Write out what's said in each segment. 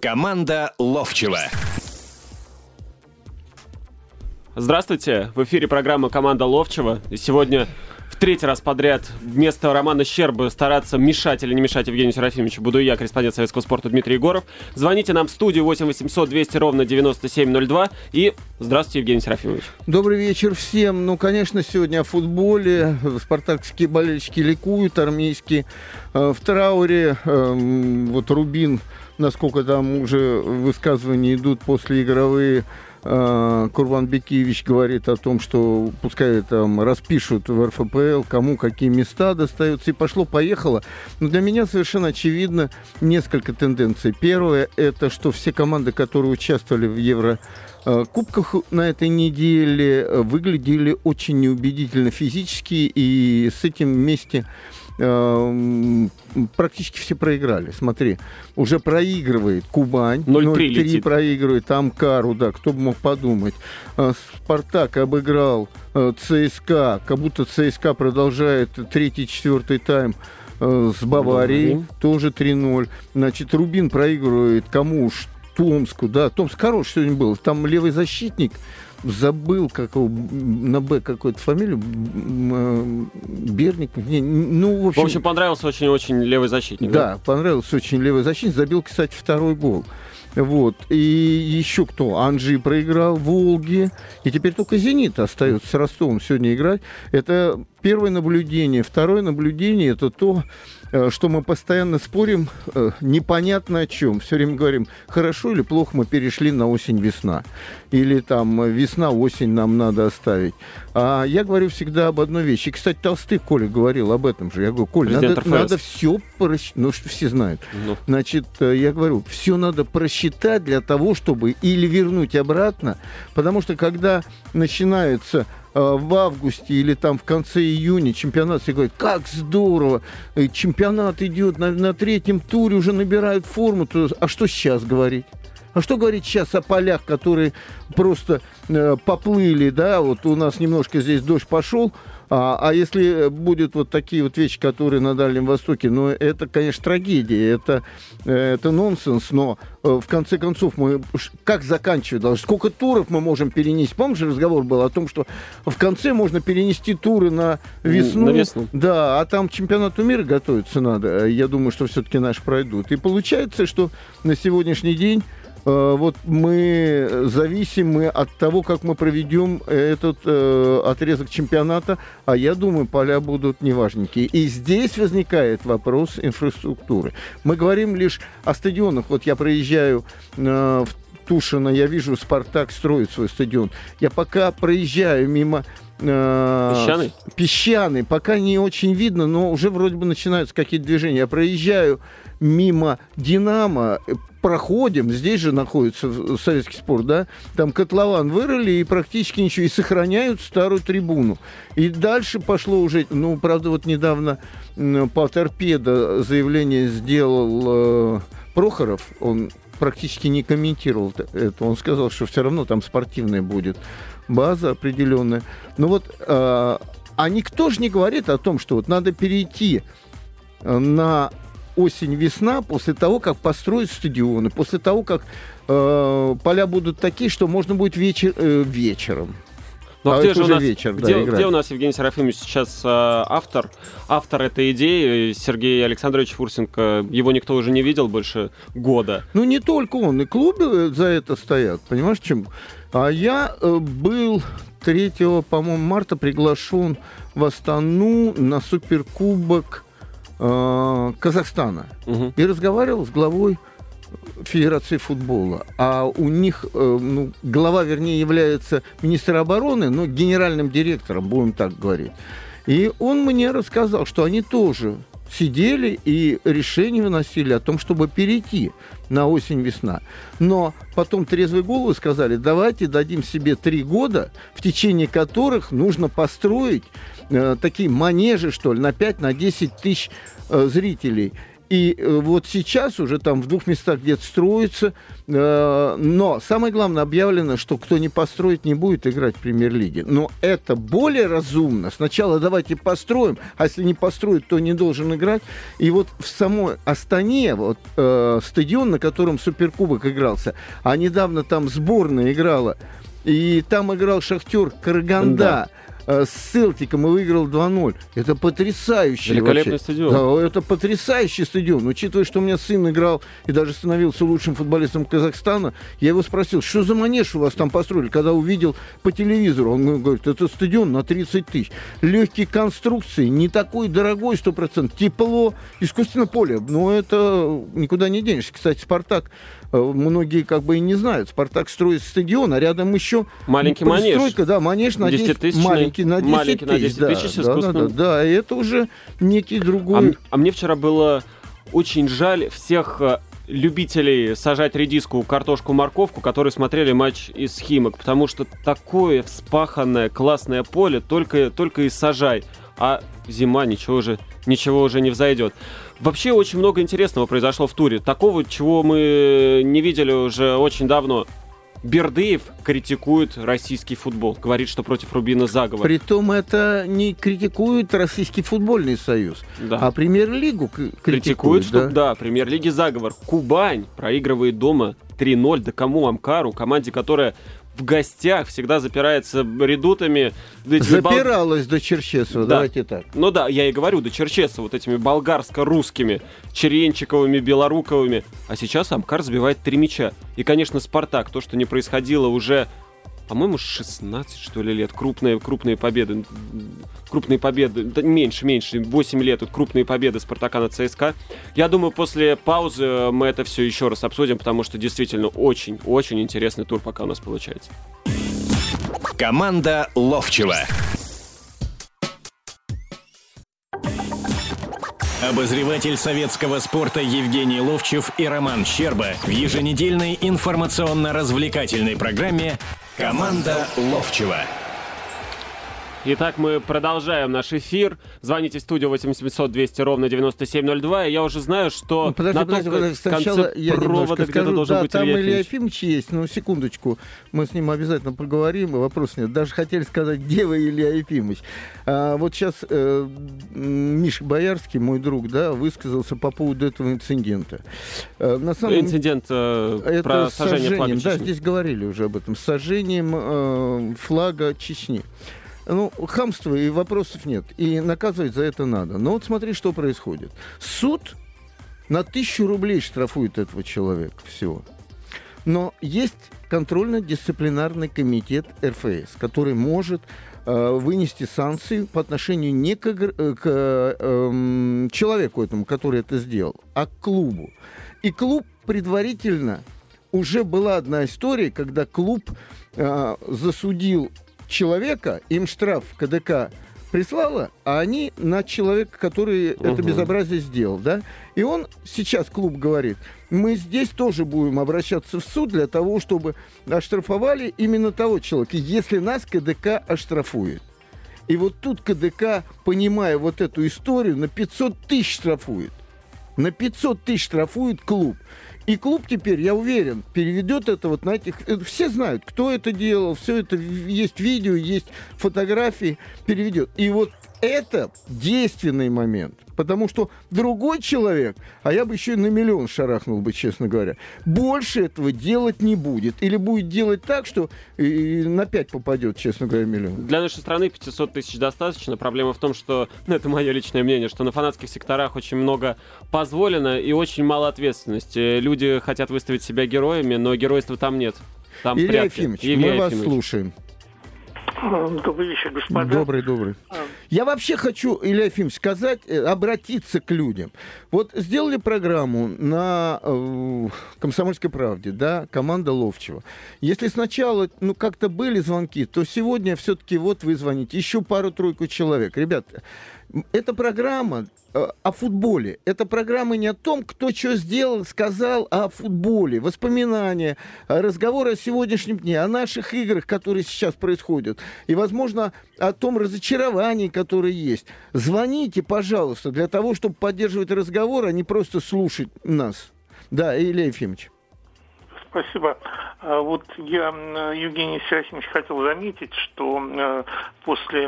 Команда Ловчева. Здравствуйте, в эфире программа «Команда Ловчева». И сегодня в третий раз подряд вместо Романа Щербы стараться мешать или не мешать Евгению Серафимовичу буду я, корреспондент Советского спорта Дмитрий Егоров. Звоните нам в студию 8 800 200 ровно 9702. И здравствуйте, Евгений Серафимович. Добрый вечер всем. Ну, конечно, сегодня о футболе. Спартакские болельщики ликуют, армейские. Э, в трауре эм, вот Рубин, насколько там уже высказывания идут после игровые Э, Курбан Бекиевич говорит о том, что пускай там распишут в РФПЛ, кому какие места достаются, и пошло-поехало. Но для меня совершенно очевидно несколько тенденций. Первое, это что все команды, которые участвовали в Евро э, Кубках на этой неделе выглядели очень неубедительно физически, и с этим вместе Эм, практически все проиграли. Смотри, уже проигрывает Кубань, 0-3 проигрывает, там Кару, да, кто бы мог подумать. Э, Спартак обыграл э, ЦСКА, как будто ЦСКА продолжает третий-четвертый тайм э, с Баварией, Баварии. тоже 3-0. Значит, Рубин проигрывает кому уж? Томску, да, Томск хороший сегодня был. Там левый защитник, забыл, как его, на Б какую-то фамилию, Берник, не, ну, в общем... В общем, понравился очень-очень левый защитник. Да, да, понравился очень левый защитник, забил, кстати, второй гол. Вот. И еще кто? Анжи проиграл Волги. И теперь только «Зенит» остается с Ростовом сегодня играть. Это первое наблюдение. Второе наблюдение – это то, Э, что мы постоянно спорим э, непонятно о чем. Все время говорим, хорошо или плохо мы перешли на осень-весна. Или там весна-осень нам надо оставить. А я говорю всегда об одной вещи. И, кстати, Толстых, Коля, говорил об этом же. Я говорю, Коля, надо, надо все просчитать. Ну, все знают. Ну. Значит, э, я говорю, все надо просчитать для того, чтобы или вернуть обратно. Потому что когда начинается Э, в августе или там в конце июня чемпионат, все говорят, как здорово, э, чемпионат идет на, на третьем туре, уже набирают форму, то, а что сейчас говорить? А что говорить сейчас о полях, которые просто э, поплыли, да, вот у нас немножко здесь дождь пошел, а, а если будет вот такие вот вещи, которые на Дальнем Востоке, ну, это, конечно, трагедия, это, э, это нонсенс, но э, в конце концов мы как заканчивать должны? Сколько туров мы можем перенести? Помнишь, разговор был о том, что в конце можно перенести туры на весну? На весну. Да, а там чемпионату мира готовиться надо. Я думаю, что все-таки наши пройдут. И получается, что на сегодняшний день Э, вот мы зависимы от того, как мы проведем этот э, отрезок чемпионата, а я думаю, поля будут неважненькие. И здесь возникает вопрос инфраструктуры. Мы говорим лишь о стадионах. Вот я проезжаю э, в Тушино, я вижу, Спартак строит свой стадион. Я пока проезжаю мимо э, Песчаный? Песчаный. Пока не очень видно, но уже вроде бы начинаются какие-то движения. Я проезжаю мимо Динамо, проходим, здесь же находится советский спорт, да, там котлован вырыли и практически ничего, и сохраняют старую трибуну. И дальше пошло уже, ну, правда, вот недавно по торпедо заявление сделал э, Прохоров, он практически не комментировал это, он сказал, что все равно там спортивная будет база определенная. Ну вот, э, а никто же не говорит о том, что вот надо перейти на осень-весна, после того, как построят стадионы, после того, как э, поля будут такие, что можно будет вечер, э, вечером. Ну, а, а где же у нас, вечер, где, да, где у нас Евгений Серафимович сейчас э, автор, автор этой идеи, Сергей Александрович Фурсенко, его никто уже не видел больше года. Ну, не только он, и клубы за это стоят, понимаешь, чем? А я э, был 3, по-моему, марта приглашен в Астану на суперкубок э, Казахстана угу. и разговаривал с главой Федерации футбола. А у них, э, ну, глава, вернее, является министр обороны, но генеральным директором, будем так говорить. И он мне рассказал, что они тоже сидели и решение выносили о том, чтобы перейти на осень-весна. Но потом трезвые головы сказали, давайте дадим себе три года, в течение которых нужно построить э, такие манежи, что ли, на 5-10 на тысяч э, зрителей. И э, вот сейчас уже там в двух местах где-то строится, э, но самое главное объявлено, что кто не построит, не будет играть в премьер-лиге. Но это более разумно. Сначала давайте построим, а если не построить, то не должен играть. И вот в самой Астане, вот э, стадион, на котором Суперкубок игрался, а недавно там сборная играла, и там играл Шахтер Караганда. Да Э, с Селтиком и выиграл 2-0. Это потрясающий Великолепный вообще. стадион. Да, это потрясающий стадион. Учитывая, что у меня сын играл и даже становился лучшим футболистом Казахстана, я его спросил, что за манеж у вас там построили, когда увидел по телевизору. Он говорит, это стадион на 30 тысяч. Легкие конструкции, не такой дорогой 100%. Тепло, искусственно поле. Но это никуда не денешься. Кстати, «Спартак» многие как бы и не знают. «Спартак» строит стадион, а рядом еще... Маленький манеж. Да, манеж на 10, 10 маленький на 10 маленький тысяч. На 10 тысяч да, да, да, да, да, и это уже некий другой... А, а мне вчера было очень жаль всех э, любителей сажать редиску, картошку, морковку, которые смотрели матч из Химок, потому что такое вспаханное классное поле только, только и сажай, а зима ничего уже, ничего уже не взойдет. Вообще очень много интересного произошло в туре, такого, чего мы не видели уже очень давно. Бердыев критикует российский футбол, говорит, что против Рубина заговор. Притом это не критикует Российский футбольный союз, да. а премьер-лигу критикует. Критикует, что да, премьер-лиги заговор. Кубань проигрывает дома 3-0, да кому Амкару, команде, которая в гостях всегда запирается редутами. Запиралась бол... до Черчесова, да. давайте так. Ну да, я и говорю, до Черчесова, вот этими болгарско-русскими, Черенчиковыми, Белоруковыми. А сейчас Амкар забивает три мяча. И, конечно, Спартак, то, что не происходило уже по-моему, 16, что ли, лет. Крупные, крупные победы. Крупные победы. Да, меньше, меньше. 8 лет. Тут крупные победы Спартака на ЦСКА. Я думаю, после паузы мы это все еще раз обсудим, потому что действительно очень-очень интересный тур пока у нас получается. Команда Ловчева. Обозреватель советского спорта Евгений Ловчев и Роман Щерба в еженедельной информационно-развлекательной программе Команда Ловчева. Итак, мы продолжаем наш эфир. Звоните в студию 8700 200 ровно 9702. И я уже знаю, что ну, подожди, на подожди, подожди, сначала я провода скажу, должен да, быть там Илья Ефимович есть, но секундочку, мы с ним обязательно поговорим, вопрос нет. Даже хотели сказать, где вы, Илья Ефимович. А, вот сейчас э, Миша Боярский, мой друг, да, высказался по поводу этого инцидента. А, на самом... Инцидент э, это про сожжение флага Чечни. Да, здесь говорили уже об этом. Сожжением э, флага Чечни. Ну, хамство и вопросов нет. И наказывать за это надо. Но вот смотри, что происходит. Суд на тысячу рублей штрафует этого человека всего. Но есть контрольно-дисциплинарный комитет РФС, который может э, вынести санкции по отношению не к, э, к э, человеку этому, который это сделал, а к клубу. И клуб предварительно уже была одна история, когда клуб э, засудил человека, им штраф КДК прислала, а они на человека, который угу. это безобразие сделал, да? И он сейчас, клуб говорит, мы здесь тоже будем обращаться в суд для того, чтобы оштрафовали именно того человека, если нас КДК оштрафует. И вот тут КДК, понимая вот эту историю, на 500 тысяч штрафует. На 500 тысяч штрафует клуб. И клуб теперь, я уверен, переведет это вот на этих... Э, все знают, кто это делал, все это есть видео, есть фотографии, переведет. И вот это действенный момент. Потому что другой человек, а я бы еще и на миллион шарахнул бы, честно говоря, больше этого делать не будет. Или будет делать так, что и на 5 попадет, честно говоря, миллион. Для нашей страны 500 тысяч достаточно. Проблема в том, что, ну, это мое личное мнение, что на фанатских секторах очень много позволено и очень мало ответственности. Люди хотят выставить себя героями, но геройства там нет. Там Илья Ефимович, мы вас слушаем. Добрый вечер, господа. Добрый, добрый. Я вообще хочу, Илья Ефимович, сказать, э, обратиться к людям. Вот сделали программу на э, «Комсомольской правде», да, команда Ловчева. Если сначала, ну, как-то были звонки, то сегодня все-таки вот вы звоните, еще пару-тройку человек. Ребята, эта программа э, о футболе. Это программа не о том, кто что сделал, сказал, а о футболе. Воспоминания, разговоры о сегодняшнем дне, о наших играх, которые сейчас происходят. И, возможно, о том разочаровании, которое есть. Звоните, пожалуйста, для того, чтобы поддерживать разговор, а не просто слушать нас. Да, Илья Ефимович. Спасибо. А вот я, Евгений Серафимович, хотел заметить, что э, после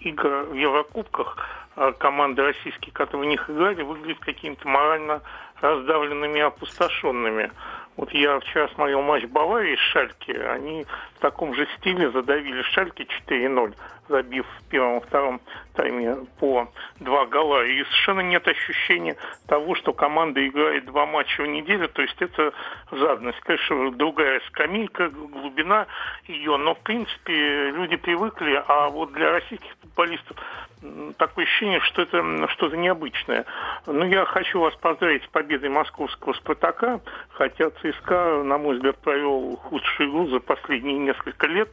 игр в Еврокубках э, команды российские, которые в них играли, выглядят какими-то морально раздавленными и опустошенными. Вот я вчера смотрел матч Баварии с Шальки. Они в таком же стиле задавили Шальки 4-0, забив в первом и втором тайме по два гола. И совершенно нет ощущения того, что команда играет два матча в неделю. То есть это жадность. Конечно, другая скамейка, глубина ее. Но, в принципе, люди привыкли. А вот для российских футболистов такое ощущение, что это что-то необычное. Но я хочу вас поздравить с победой московского «Спартака», хотя ЦСКА, на мой взгляд, провел худшую игру за последние несколько лет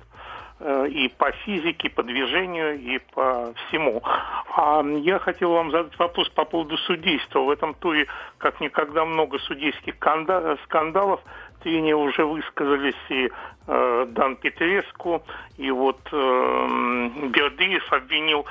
э, и по физике, и по движению, и по всему. А я хотел вам задать вопрос по поводу судейства. В этом туре как никогда много судейских скандалов. Тренеры уже высказались и э, Дан Петреску, и вот э, Бердыев обвинил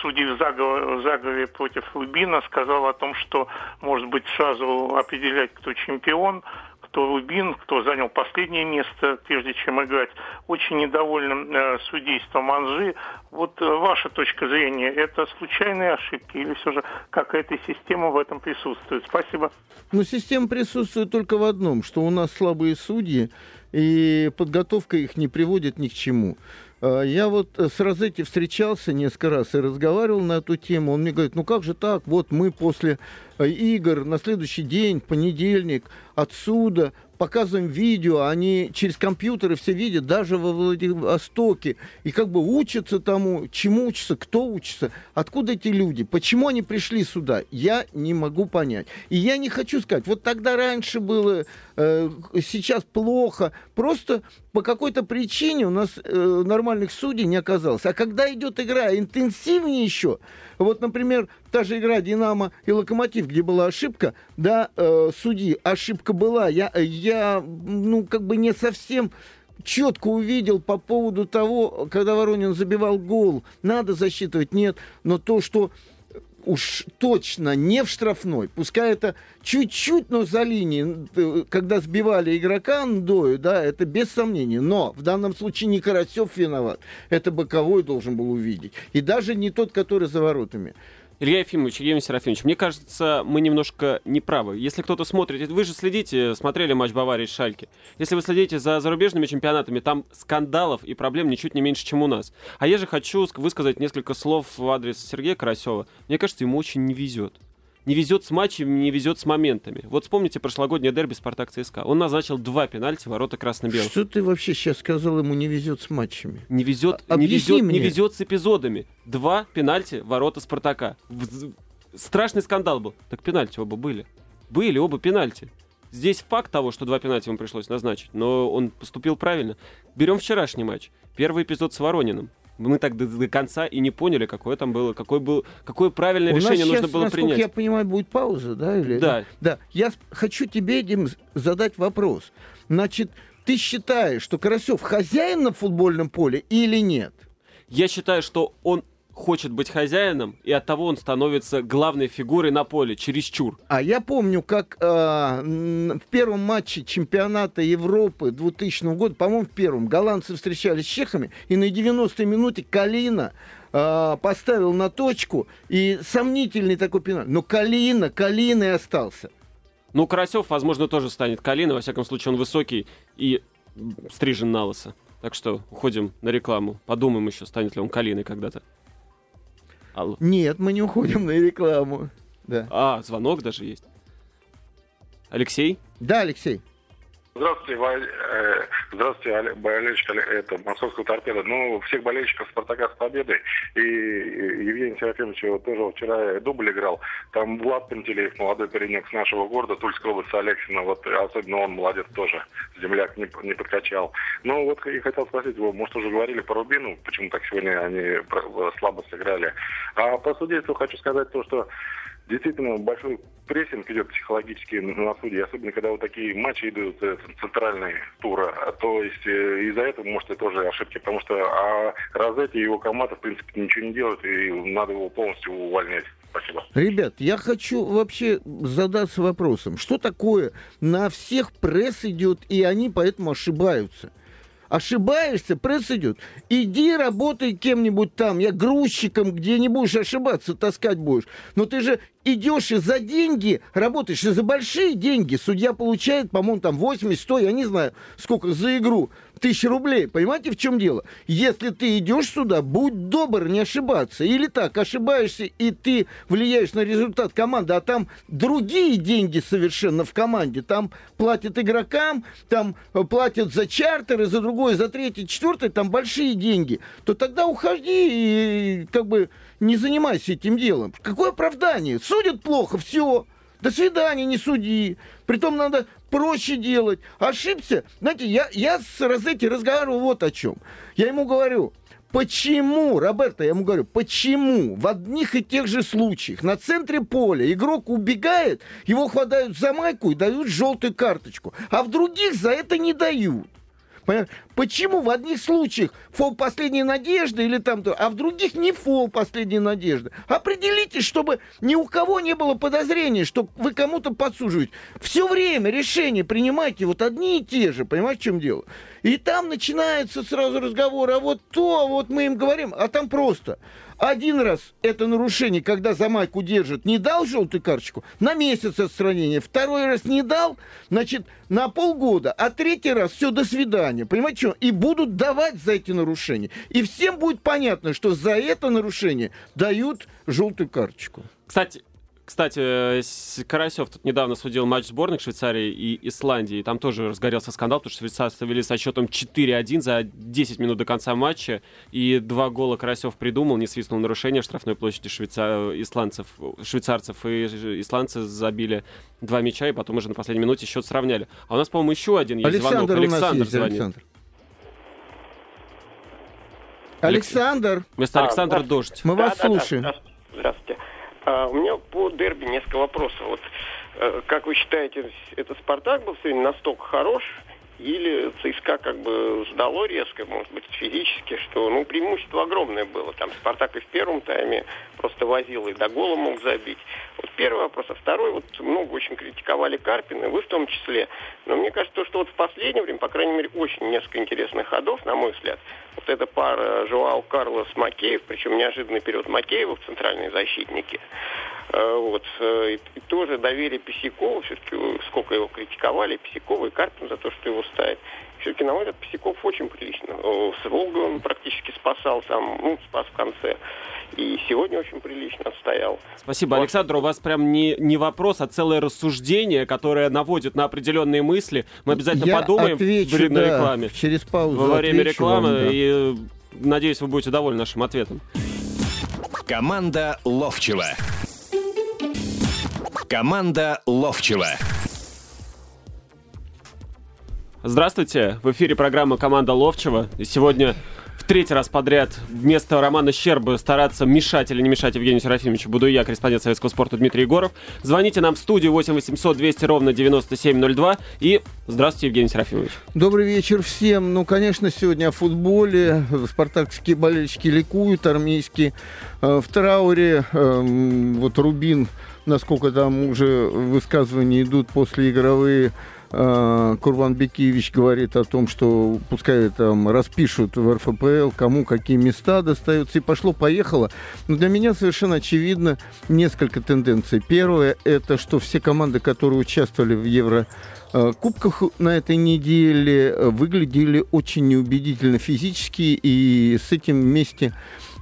судей в заговоре, против Рубина, сказал о том, что, может быть, сразу определять, кто чемпион, кто Рубин, кто занял последнее место, прежде чем играть. Очень недовольным э, судейством Анжи. Вот э, ваша точка зрения, это случайные ошибки или все же какая-то система в этом присутствует? Спасибо. Ну, система присутствует только в одном, что у нас слабые судьи, и подготовка их не приводит ни к чему. А, я вот с Розетти встречался несколько раз и разговаривал на эту тему. Он мне говорит, ну как же так, вот мы после э, игр на следующий день, понедельник, отсюда показываем видео, они через компьютеры все видят, даже во Владивостоке, и как бы учатся тому, чему учатся, кто учится, откуда эти люди, почему они пришли сюда, я не могу понять. И я не хочу сказать, вот тогда раньше было, э, сейчас плохо, просто по какой-то причине у нас э, нормальных судей не оказалось. А когда идет игра интенсивнее еще, вот, например, та же игра «Динамо» и «Локомотив», где была ошибка, да, э, судьи, ошибка была, я, я, ну, как бы не совсем четко увидел по поводу того, когда Воронин забивал гол, надо засчитывать, нет, но то, что уж точно не в штрафной, пускай это чуть-чуть, но за линией, когда сбивали игрока Ндою, да, это без сомнения. Но в данном случае не Карасев виноват, это боковой должен был увидеть. И даже не тот, который за воротами. Илья Ефимович, Евгений Серафимович, мне кажется, мы немножко неправы. Если кто-то смотрит, вы же следите, смотрели матч Баварии с Шальки. Если вы следите за зарубежными чемпионатами, там скандалов и проблем ничуть не меньше, чем у нас. А я же хочу высказать несколько слов в адрес Сергея Карасева. Мне кажется, ему очень не везет не везет с матчами, не везет с моментами. Вот вспомните прошлогоднее дерби Спартак ЦСКА. Он назначил два пенальти ворота красно-белых. Что ты вообще сейчас сказал, ему не везет с матчами? Не везет, а, не везет, мне. не везет с эпизодами. Два пенальти ворота Спартака. Страшный скандал был. Так пенальти оба были. Были оба пенальти. Здесь факт того, что два пенальти ему пришлось назначить, но он поступил правильно. Берем вчерашний матч. Первый эпизод с Ворониным мы так до, до конца и не поняли, какое там было, какое, был, какое правильное У решение нужно сейчас, было принять. я понимаю, будет пауза, да? Или, да. Да. Я хочу тебе, Дим, задать вопрос. Значит, ты считаешь, что Карасев хозяин на футбольном поле или нет? Я считаю, что он хочет быть хозяином, и от того он становится главной фигурой на поле, чересчур. А я помню, как э, в первом матче чемпионата Европы 2000 года, по-моему, в первом, голландцы встречались с чехами, и на 90-й минуте Калина э, поставил на точку, и сомнительный такой пенальти. Но Калина, Калина и остался. Ну, Карасев, возможно, тоже станет Калина, во всяком случае, он высокий и стрижен на лысо. Так что уходим на рекламу. Подумаем еще, станет ли он Калиной когда-то. Алло. Нет, мы не уходим на рекламу. Да. А, звонок даже есть. Алексей? Да, Алексей. Здравствуйте, Валь... э, здравствуйте, болельщик это, московского торпеда. Ну, всех болельщиков Спартака с победой. И Евгений Серафимович тоже вчера дубль играл. Там Влад Пантелеев, молодой паренек с нашего города, Тульской области, Алексина. Вот особенно он молодец тоже. Земляк не, не подкачал. Ну, вот и хотел спросить его, может, уже говорили по Рубину, почему так сегодня они слабо сыграли. А по судейству хочу сказать то, что действительно большой прессинг идет психологически на суде, особенно когда вот такие матчи идут э, центральные тура. То есть э, из-за этого, может, это тоже ошибки, потому что а Розетти и его команда, в принципе, ничего не делают, и надо его полностью увольнять. Спасибо. Ребят, я хочу вообще задаться вопросом, что такое на всех пресс идет, и они поэтому ошибаются. Ошибаешься, пресс идет. Иди работай кем-нибудь там. Я грузчиком, где не будешь ошибаться, таскать будешь. Но ты же идешь и за деньги работаешь, и за большие деньги. Судья получает, по-моему, там 80, 100, я не знаю, сколько за игру тысяч рублей. Понимаете, в чем дело? Если ты идешь сюда, будь добр, не ошибаться. Или так, ошибаешься, и ты влияешь на результат команды, а там другие деньги совершенно в команде. Там платят игрокам, там э, платят за чартеры, за другое, за третье, четвертое, там большие деньги. То тогда уходи и как бы не занимайся этим делом. Какое оправдание? Судят плохо, все. До свидания, не суди. Притом надо проще делать. Ошибся. Знаете, я, я с Розетти разговаривал вот о чем. Я ему говорю, Почему, Роберто, я ему говорю, почему в одних и тех же случаях на центре поля игрок убегает, его хватают за майку и дают желтую карточку, а в других за это не дают? Почему в одних случаях фол последней надежды или там то, а в других не фол последней надежды? Определите, чтобы ни у кого не было подозрения, что вы кому-то подсуживаете. Все время решения принимайте вот одни и те же, понимаете, в чем дело? И там начинается сразу разговор, а вот то, вот мы им говорим, а там просто. Один раз это нарушение, когда за майку держит, не дал желтую карточку, на месяц отстранения. Второй раз не дал, значит, на полгода. А третий раз все, до свидания. Понимаете, что? И будут давать за эти нарушения. И всем будет понятно, что за это нарушение дают желтую карточку. Кстати, кстати, Карасев тут недавно судил матч сборных Швейцарии и Исландии. Там тоже разгорелся скандал, потому что швейцарцы вели со счетом 4-1 за 10 минут до конца матча. И два гола Карасев придумал, не свистнул нарушение в штрафной площади швейцар... исландцев, швейцарцев. И исландцы забили два мяча, и потом уже на последней минуте счет сравняли. А у нас, по-моему, еще один есть Александр звонок. Александр есть, звонит. Александр. Александр. Вместо а, Александра Дождь. Мы вас да, слушаем. Да, да, здравствуйте. А, у меня по дерби несколько вопросов. Вот, э, как вы считаете, этот «Спартак» был сегодня настолько хорош, или ЦСКА как бы сдало резко, может быть, физически, что, ну, преимущество огромное было. Там Спартак и в первом тайме просто возил и до гола мог забить. Вот первый вопрос. А второй, вот много очень критиковали Карпина, вы в том числе. Но мне кажется, что вот в последнее время, по крайней мере, очень несколько интересных ходов, на мой взгляд. Вот эта пара Жуау Карлос Макеев, причем неожиданный период Макеева в центральные защитники. Э, вот. Э, и тоже доверие Писякова, все-таки сколько его критиковали, Писякова и Карпин за то, что его ставит. Все-таки, на мой взгляд, Писяков очень прилично. С Волгой он практически спасал там, ну, спас в конце. И сегодня очень прилично отстоял. Спасибо, вот. Александр. У вас прям не, не вопрос, а целое рассуждение, которое наводит на определенные мысли. Мы обязательно Я подумаем отвечу, перед да, рекламе. Через паузу. Во время рекламы. Вам, да. И надеюсь, вы будете довольны нашим ответом. Команда Ловчева. Команда Ловчева. Здравствуйте, в эфире программа «Команда Ловчева». И сегодня в третий раз подряд вместо Романа Щерба стараться мешать или не мешать Евгению Серафимовичу буду я, корреспондент Советского спорта Дмитрий Егоров. Звоните нам в студию 8 800 200 ровно 9702. И здравствуйте, Евгений Серафимович. Добрый вечер всем. Ну, конечно, сегодня о футболе. Спартакские болельщики ликуют, армейские. Э, в трауре эм, вот Рубин, насколько там уже высказывания идут после игровые Э, Курбан Бекиевич говорит о том, что пускай там распишут в РФПЛ, кому какие места достаются, и пошло-поехало. Но для меня совершенно очевидно несколько тенденций. Первое, это что все команды, которые участвовали в Евро э, кубках на этой неделе, выглядели очень неубедительно физически, и с этим вместе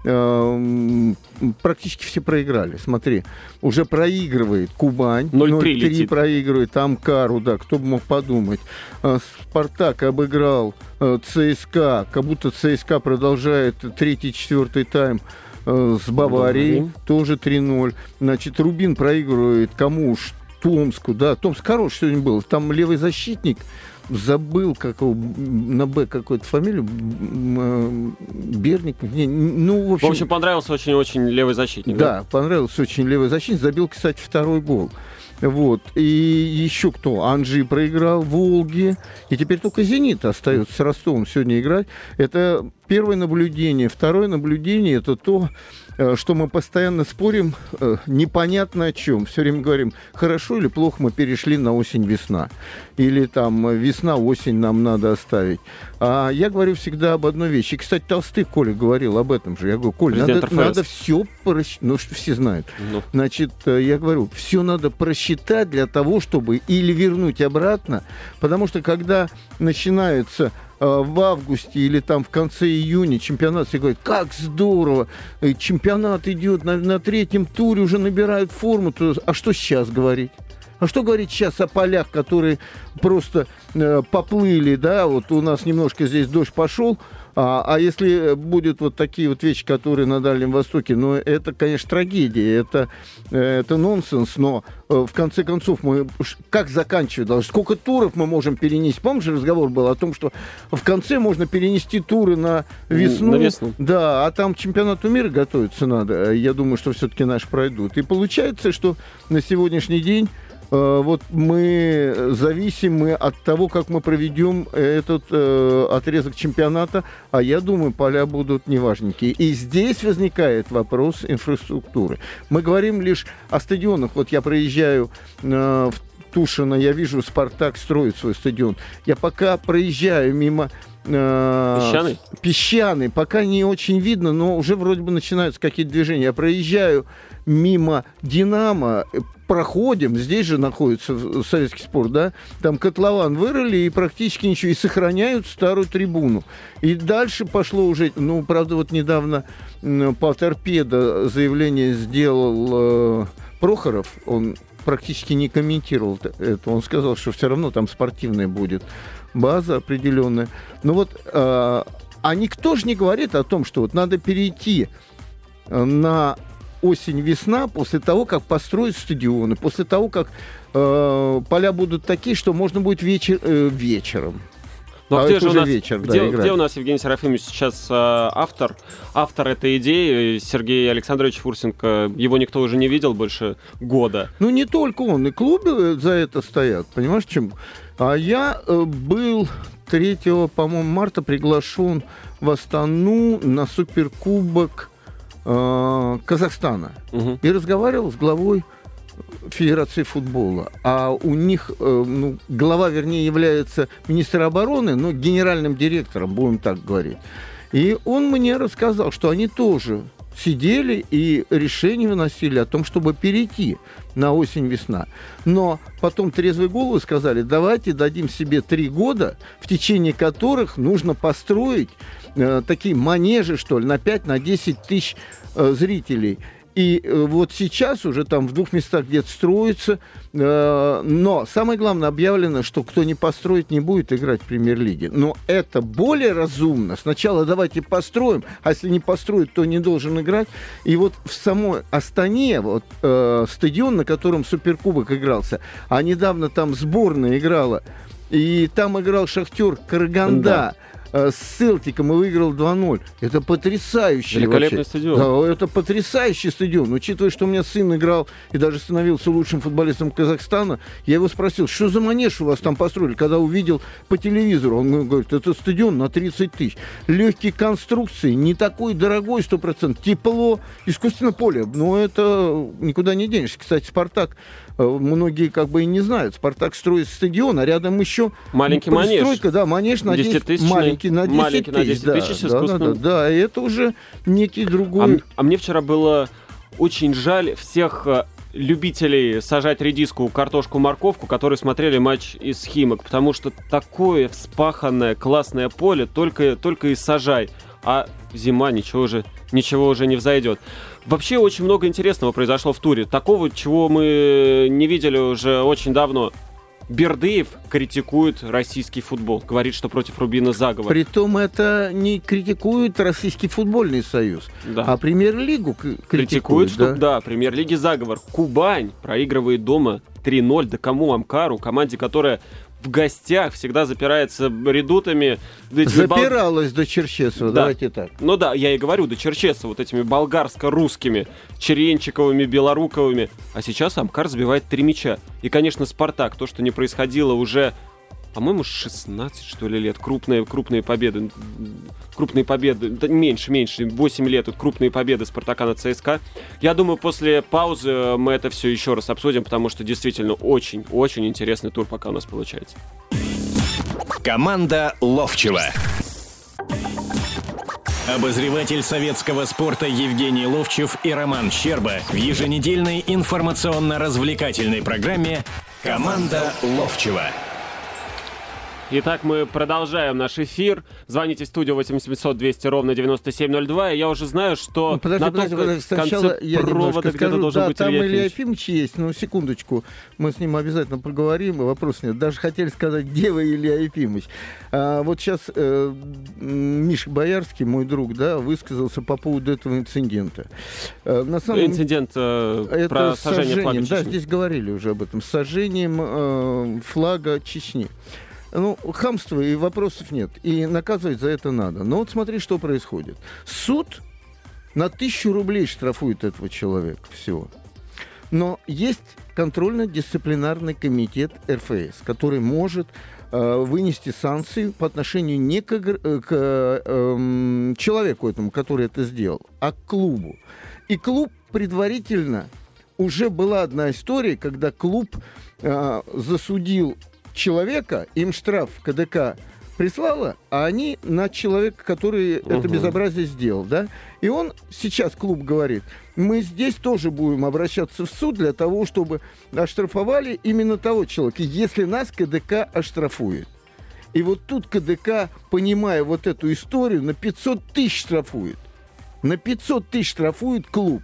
э, практически все проиграли. Смотри, уже проигрывает Кубань, 0-3 проигрывает Амкару, да, кто бы мог подумать. Э, Спартак обыграл э, ЦСКА, как будто ЦСКА продолжает третий, четвертый тайм э, с Баварией, тоже 3-0. Значит, Рубин проигрывает кому уж? Томску, да, Томск хороший сегодня был. Там левый защитник, забыл, как его, на Б какую-то фамилию, Берник, не, ну, в В общем, общем, понравился очень-очень левый защитник. да, понравился очень левый защитник, забил, кстати, второй гол. Вот. И еще кто? Анжи проиграл Волги. И теперь только «Зенит» остается с Ростовом сегодня играть. Это первое наблюдение. Второе наблюдение – это то, что мы постоянно спорим э, непонятно о чем. Все время говорим, хорошо или плохо мы перешли на осень-весна. Или там э, весна-осень нам надо оставить. А я говорю всегда об одной вещи. И, кстати, Толстых Коля говорил об этом же. Я говорю, Президент надо, РФС. надо все просчитать. Ну, что все знают. Ну, Значит, э, я говорю, все надо просчитать для того, чтобы или вернуть обратно, потому что когда начинается э, в августе или там в конце июня чемпионат, все говорят, как здорово, э, чемпионат идет на, на третьем туре, уже набирают форму, то, а что сейчас говорить? А что говорить сейчас о полях, которые просто э, поплыли, да, вот у нас немножко здесь дождь пошел, а, а если будут вот такие вот вещи, которые на Дальнем Востоке, ну, это, конечно, трагедия, это, э, это нонсенс, но э, в конце концов мы как заканчивать должны? Сколько туров мы можем перенести? Помнишь, разговор был о том, что в конце можно перенести туры на весну? На весну. Да, а там чемпионату мира готовиться надо. Я думаю, что все-таки наши пройдут. И получается, что на сегодняшний день вот мы зависимы от того, как мы проведем этот э, отрезок чемпионата, а я думаю, поля будут неважненькие. И здесь возникает вопрос инфраструктуры. Мы говорим лишь о стадионах. Вот я проезжаю э, в Тушино, я вижу, Спартак строит свой стадион. Я пока проезжаю мимо э, Песчаный? песчаный, пока не очень видно, но уже вроде бы начинаются какие-то движения. Я проезжаю мимо Динамо, э, проходим, здесь же находится советский спорт, да, там котлован вырыли и практически ничего, и сохраняют старую трибуну. И дальше пошло уже, ну, правда, вот недавно по торпедо заявление сделал э, Прохоров, он практически не комментировал это, он сказал, что все равно там спортивная будет база определенная. Ну вот, э, а никто же не говорит о том, что вот надо перейти э, на осень-весна после того, как построят стадионы, после того, как э, поля будут такие, что можно будет вечер, э, вечером. Ну, а А где же у нас, вечер, да, где, играть. где у нас Евгений Серафимович сейчас э, автор, автор этой идеи, э, Сергей Александрович Фурсенко, его никто уже не видел больше года. Ну, не только он, и клубы за это стоят, понимаешь, чем? А я э, был 3, по-моему, марта приглашен в Астану на суперкубок э, Казахстана. Мгм. и разговаривал с главой Федерации футбола. А у них, э, ну, глава, вернее, является министр обороны, но генеральным директором, будем так говорить. И он мне рассказал, что они тоже сидели и решение выносили о том, чтобы перейти на осень-весна. Но потом трезвые головы сказали, давайте дадим себе три года, в течение которых нужно построить э, такие манежи, что ли, на 5-10 тысяч э, зрителей. И э, вот сейчас уже там в двух местах где-то строится, э, но самое главное объявлено, что кто не построит, не будет играть в премьер-лиге. Но это более разумно. Сначала давайте построим, а если не построить, то не должен играть. И вот в самой Астане, вот э, стадион, на котором Суперкубок игрался, а недавно там сборная играла, и там играл Шахтер Караганда. Э, С Селтиком и выиграл 2-0. Это потрясающий Великолепный вообще. стадион. Да, это потрясающий стадион. Учитывая, что у меня сын играл и даже становился лучшим футболистом Казахстана, я его спросил, что за манеж у вас там построили, когда увидел по телевизору. Он говорит, это стадион на 30 тысяч. Легкие конструкции, не такой дорогой 100%, тепло, искусственное поле. Но это никуда не денешься. Кстати, «Спартак» многие как бы и не знают. «Спартак» строит стадион, а рядом еще Маленький манеж. пристройка, да, манеж на 10 Десятитысячный. маленький на 10 Маленький на 10 да, тысяч да, да, да, да, это уже некий А, другой... м- а мне вчера было очень жаль всех э, любителей сажать редиску, картошку, морковку, которые смотрели матч из Химок, потому что такое вспаханное классное поле только, только и сажай. а зима, ничего уже, ничего уже не взойдет. Вообще очень много интересного произошло в туре. Такого, чего мы не видели уже очень давно. Бердыев критикует российский футбол. Говорит, что против Рубина заговор. Притом это не критикует Российский футбольный союз, Да. а премьер-лигу критикует. Критикует, что да. да, премьер-лиги заговор. Кубань проигрывает дома 3-0. Да кому Амкару? Команде, которая в гостях всегда запирается редутами. Запиралась до Черчесова, Да. давайте так. Ну да, я и говорю, до Черчесова, вот этими болгарско-русскими, Черенчиковыми, Белоруковыми. А сейчас Амкар забивает три мяча. И, конечно, Спартак, то, что не происходило уже, по-моему, 16, что ли, лет. Крупные, крупные победы. Крупные победы. Да, меньше, меньше. 8 лет. Вот крупные победы Спартака над ЦСКА. Я думаю, после паузы мы это все еще раз обсудим, потому что действительно очень-очень интересный тур пока у нас получается. Команда Ловчева. Обозреватель советского спорта Евгений Ловчев и Роман Щерба в еженедельной информационно-развлекательной программе Команда Ловчева. Итак, мы продолжаем наш эфир. Звоните в студию 8700 200 ровно 9702. И я уже знаю, что Ну, подожди, на подожди, подожди, сначала я провода где-то должен да, быть там Илья Илья Ефимович. Есть, ну, секундочку, мы с ним обязательно поговорим, и вопрос нет. Даже хотели сказать, где вы, Илья Ефимович? А, вот сейчас э, Миша Боярский, мой друг, да, высказался по поводу этого инцидента. Э, на самом Инцидент э, это про сожжение флага да, Чечни. здесь говорили уже об этом, сожжением э, флага Чечни. Ну, хамства и вопросов нет. И наказывать за это надо. Но вот смотри, что происходит. Суд на тысячу рублей штрафует этого человека всего. Но есть контрольно-дисциплинарный комитет РФС, который может э, вынести санкции по отношению не к, э, к, эм, человеку этому, который это сделал, а к клубу. И клуб предварительно уже была одна история, когда клуб э, засудил человека, им штраф КДК прислала, а они на человека, который это Мгм. безобразие сделал, да? И он сейчас клуб говорит, мы здесь тоже будем обращаться в суд для того, чтобы оштрафовали именно того человека, если нас КДК оштрафует. И вот тут КДК, понимая вот эту историю, на 500 тысяч штрафует. На 500 тысяч штрафует клуб.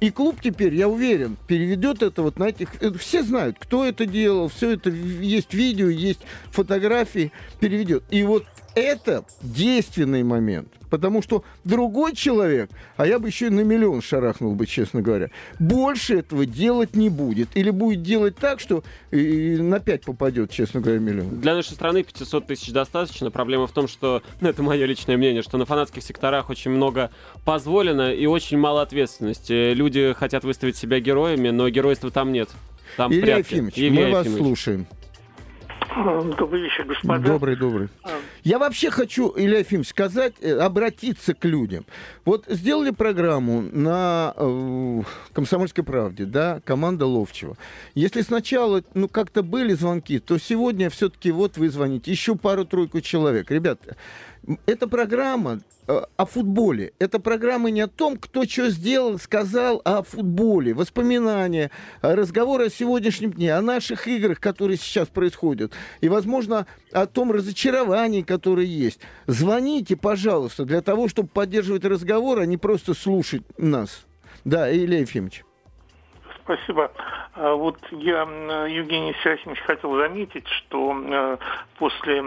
И клуб теперь, я уверен, переведет это вот на этих... это Все знают, кто это делал, все это есть видео, есть фотографии, переведет. И вот это действенный момент. Потому что другой человек, а я бы еще и на миллион шарахнул бы, честно говоря, больше этого делать не будет. Или будет делать так, что и на 5 попадет, честно говоря, миллион. Для нашей страны 500 тысяч достаточно. Проблема в том, что, ну, это мое личное мнение, что на фанатских секторах очень много позволено и очень мало ответственности. Люди хотят выставить себя героями, но геройства там нет. Там Илья прятки. Ефимович, Илья мы вас Ефимович. слушаем. Добрый вечер, господа. Добрый, добрый. Я вообще хочу, Илья Ефимович, сказать, э, обратиться к людям. Вот сделали программу на э, «Комсомольской правде», да, команда Ловчева. Если сначала, ну, как-то были звонки, то сегодня все-таки вот вы звоните, еще пару-тройку человек. Ребята, м, эта программа э, о футболе. Это программа не о том, кто что сделал, сказал, а о футболе. Воспоминания, э, разговоры о сегодняшнем дне, о наших играх, которые сейчас происходят. И, возможно, о том разочаровании, которое есть. Звоните, пожалуйста, для того, чтобы поддерживать разговор, а не просто слушать нас. Да, Илья Ефимович. Спасибо. А Вот я, м, Евгений Серафимович, хотел заметить, что э, после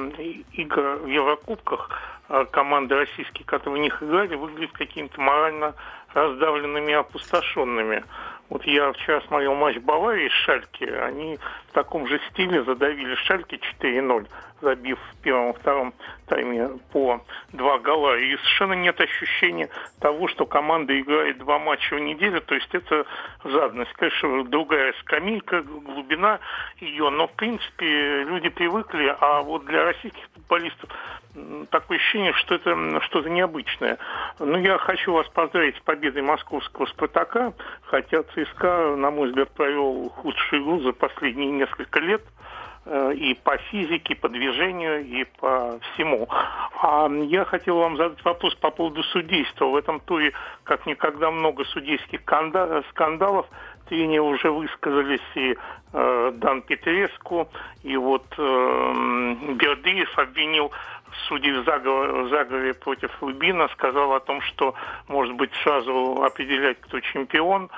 игр в Еврокубках э, команды российские, которые в них играли, выглядят какими-то морально раздавленными и опустошенными. Вот я вчера смотрел матч Баварии с Шальки. Они в таком же стиле задавили Шальки 4-0, забив в первом и втором тайме по два гола. И совершенно нет ощущения того, что команда играет два матча в неделю. То есть это жадность. Конечно, другая скамейка, глубина ее. Но, в принципе, люди привыкли. А вот для российских футболистов такое ощущение, что это что-то необычное. Но я хочу вас поздравить с победой московского «Спартака», хотя ЦСКА, на мой взгляд, провел худшую игру за последние несколько лет э, и по физике, и по движению, и по всему. А я хотел вам задать вопрос по поводу судейства. В этом туре как никогда много судейских канда- скандалов. Тренеры уже высказались и э, Дан Петреску, и вот э, Бердыев обвинил судей в заговоре, в заговоре против Рубина сказал о том, что, может быть, сразу определять, кто чемпион,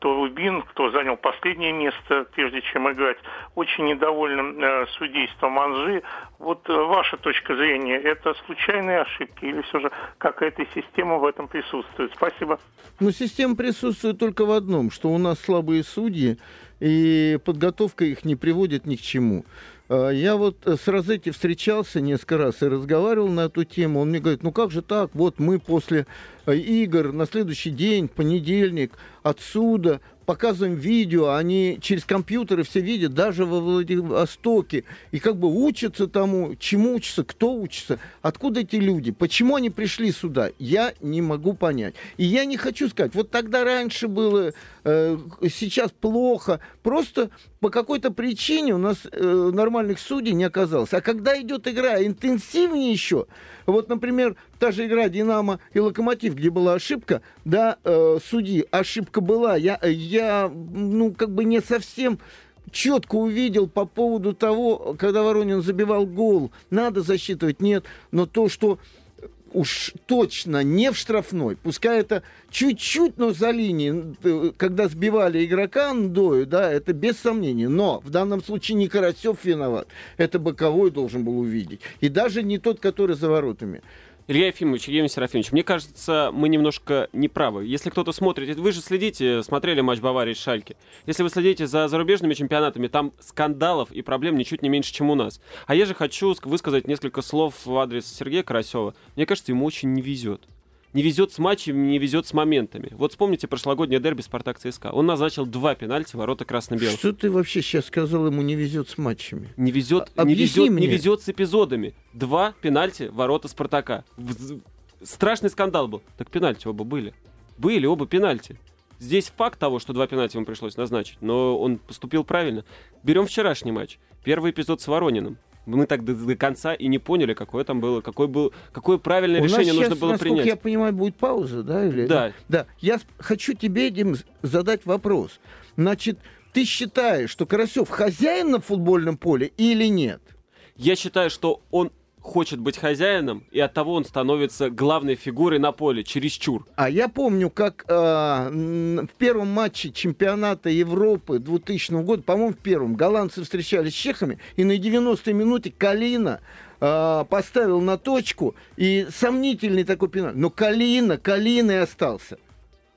кто Рубин, кто занял последнее место, прежде чем играть, очень недовольным э, судейством Анжи. Вот э, ваша точка зрения, это случайные ошибки или все же какая-то система в этом присутствует? Спасибо. Ну, система присутствует только в одном, что у нас слабые судьи, и подготовка их не приводит ни к чему. А, я вот с Розетти встречался несколько раз и разговаривал на эту тему. Он мне говорит, ну как же так, вот мы после э, игр на следующий день, понедельник, отсюда показываем видео, они через компьютеры все видят, даже во Владивостоке, и как бы учатся тому, чему учатся, кто учится, откуда эти люди, почему они пришли сюда, я не могу понять. И я не хочу сказать, вот тогда раньше было, э, сейчас плохо, просто по какой-то причине у нас э, нормальных судей не оказалось. А когда идет игра интенсивнее еще, вот, например, та же игра «Динамо» и «Локомотив», где была ошибка, да, э, судьи, ошибка была, я, я, ну, как бы не совсем четко увидел по поводу того, когда Воронин забивал гол, надо засчитывать, нет, но то, что уж точно не в штрафной, пускай это чуть-чуть, но за линией, э, когда сбивали игрока Ндою, да, это без сомнения. Но в данном случае не Карасев виноват, это боковой должен был увидеть. И даже не тот, который за воротами. Илья Ефимович, Евгений Серафимович, мне кажется, мы немножко неправы. Если кто-то смотрит, вы же следите, смотрели матч Баварии с Шальки. Если вы следите за зарубежными чемпионатами, там скандалов и проблем ничуть не меньше, чем у нас. А я же хочу высказать несколько слов в адрес Сергея Карасева. Мне кажется, ему очень не везет не везет с матчами, не везет с моментами. Вот вспомните прошлогоднее дерби Спартак ЦСКА. Он назначил два пенальти ворота красно-белых. Что ты вообще сейчас сказал, ему не везет с матчами? Не везет, а, не везет, мне. не везет с эпизодами. Два пенальти ворота Спартака. Страшный скандал был. Так пенальти оба были. Были оба пенальти. Здесь факт того, что два пенальти ему пришлось назначить, но он поступил правильно. Берем вчерашний матч. Первый эпизод с Ворониным мы так до, до конца и не поняли, какое там было, какое, был, какое правильное У решение нужно сейчас, было принять. я понимаю, будет пауза, да? Или, да. Да. Я хочу тебе, Дим, задать вопрос. Значит, ты считаешь, что Карасев хозяин на футбольном поле или нет? Я считаю, что он хочет быть хозяином, и от того он становится главной фигурой на поле, чересчур. А я помню, как э, в первом матче чемпионата Европы 2000 года, по-моему, в первом, голландцы встречались с чехами, и на 90-й минуте Калина э, поставил на точку, и сомнительный такой пенальти. Но Калина, Калина и остался.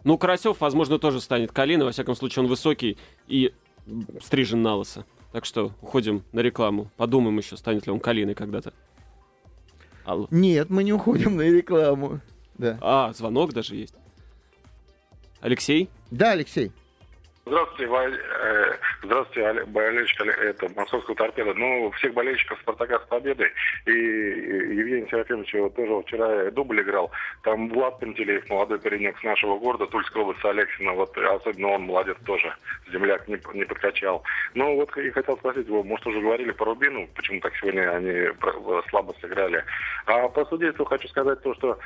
Ну, Карасев, возможно, тоже станет Калина. Во всяком случае, он высокий и стрижен на лысо. Так что уходим на рекламу. Подумаем еще, станет ли он Калиной когда-то. Алло. Нет, мы не уходим на рекламу. Да. А, звонок даже есть. Алексей? Да, Алексей. Здравствуйте, Валь... Э, здравствуйте, болельщик это московского торпеда. Ну, всех болельщиков Спартака с победой. И Евгений Серафимович тоже вчера дубль играл. Там Влад Пантелеев, молодой паренек с нашего города, Тульской области, Алексина. Вот особенно он молодец тоже. Земляк не, не подкачал. Ну, вот и хотел спросить его, может, уже говорили по Рубину, почему так сегодня они слабо сыграли. А по судейству хочу сказать то, что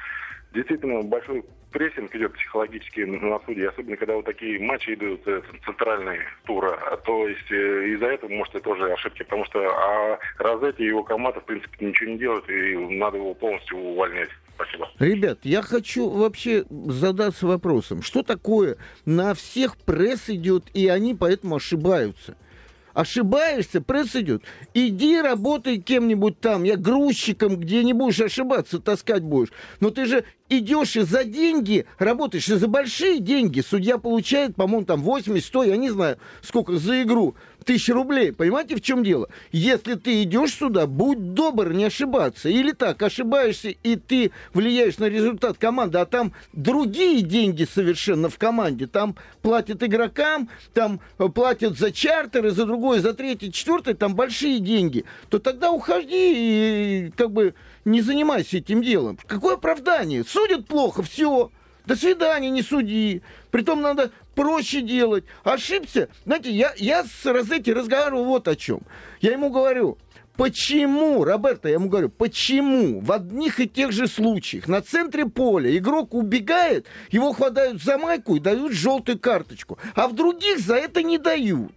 действительно большой прессинг идет психологически на суде, особенно когда вот такие матчи идут э, центральные тура. То есть э, из-за этого, может, и тоже ошибки, потому что а Розетти и его команда, в принципе, ничего не делают, и надо его полностью увольнять. Спасибо. Ребят, я хочу вообще задаться вопросом, что такое на всех пресс идет, и они поэтому ошибаются – Ошибаешься, пресс идет. Иди работай кем-нибудь там. Я грузчиком, где не будешь ошибаться, таскать будешь. Но ты же идешь и за деньги работаешь, и за большие деньги. Судья получает, по-моему, там 80, 100, я не знаю, сколько за игру, тысяч рублей. Понимаете, в чем дело? Если ты идешь сюда, будь добр, не ошибаться. Или так, ошибаешься, и ты влияешь на результат команды, а там другие деньги совершенно в команде. Там платят игрокам, там платят за чартеры, за другое, за третье, четвертое, там большие деньги. То тогда уходи и как бы не занимайся этим делом. Какое оправдание? Судят плохо, все. До свидания, не суди. Притом надо проще делать. Ошибся. Знаете, я, я с Розетти разговаривал вот о чем. Я ему говорю, Почему, Роберто, я ему говорю, почему в одних и тех же случаях на центре поля игрок убегает, его хватают за майку и дают желтую карточку, а в других за это не дают?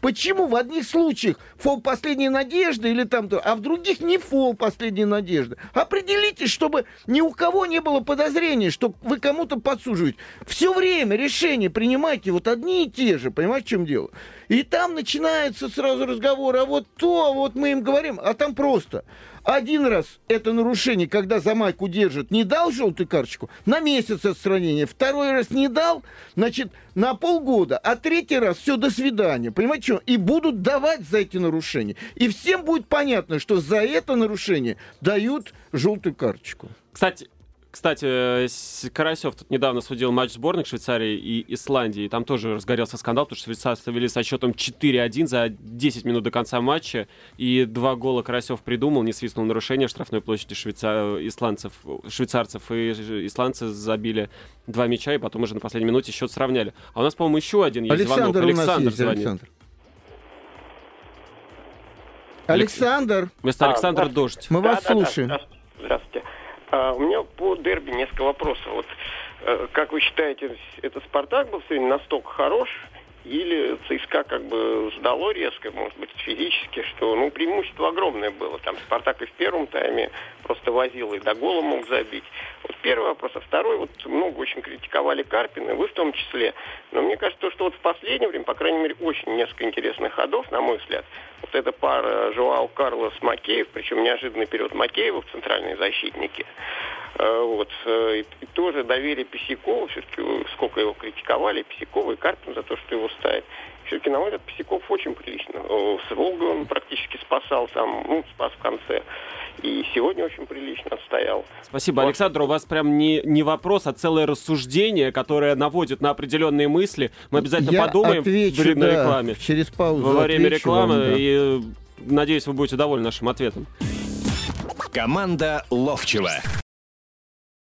Почему в одних случаях фол последней надежды или там то, а в других не фол последней надежды? Определитесь, чтобы ни у кого не было подозрения, что вы кому-то подсуживаете. Все время решения принимайте вот одни и те же, понимаете, в чем дело? И там начинается сразу разговор, а вот то, вот мы им говорим, а там просто. Один раз это нарушение, когда за майку держит, не дал желтую карточку, на месяц отстранения. Второй раз не дал, значит, на полгода. А третий раз все, до свидания. Понимаете, что? И будут давать за эти нарушения. И всем будет понятно, что за это нарушение дают желтую карточку. Кстати, кстати, Карасев тут недавно судил матч сборных Швейцарии и Исландии. И там тоже разгорелся скандал, потому что швейцарцы вели со счетом 4-1 за 10 минут до конца матча. И два гола Карасев придумал, не свистнул нарушение в штрафной площади швейца... исландцев, швейцарцев. И исландцы забили два мяча, и потом уже на последней минуте счет сравняли. А у нас, по-моему, еще один есть Александр звонок. Александр есть, звонит. Александр. Александр, Вместо А, Александра да. Дождь. мы вас Да, да, да. слушаем. Здравствуйте. Здравствуйте. А, у меня по дерби несколько вопросов. Вот, э, как вы считаете, это Спартак был сегодня настолько хорош, или ЦСКА как бы сдало резко, может быть, физически, что, ну, преимущество огромное было. Там Спартак и в первом тайме просто возил и до гола мог забить. Первый вопрос. А второй, вот много очень критиковали Карпина, вы в том числе. Но мне кажется, то, что вот в последнее время, по крайней мере, очень несколько интересных ходов, на мой взгляд. Вот эта пара Жуау Карлос Макеев, причем неожиданный период Макеева в центральные защитники. Э, Вот. э, И, тоже доверие Писякова, все-таки э, сколько его критиковали, Писякова и Карпин за то, что его ставит. Все-таки, на мой взгляд, Писяков очень прилично. Э, С Волгой он практически спасал там, ну, спас в конце. И сегодня очень прилично отстоял. Спасибо, Александр. У вас прям не, не вопрос, а целое рассуждение, которое наводит на определенные мысли. Мы обязательно Я подумаем отвечу, на да, рекламе. через паузу Во время отвечу рекламы. вам, да. И э, надеюсь, вы будете довольны нашим ответом. Команда Ловчева.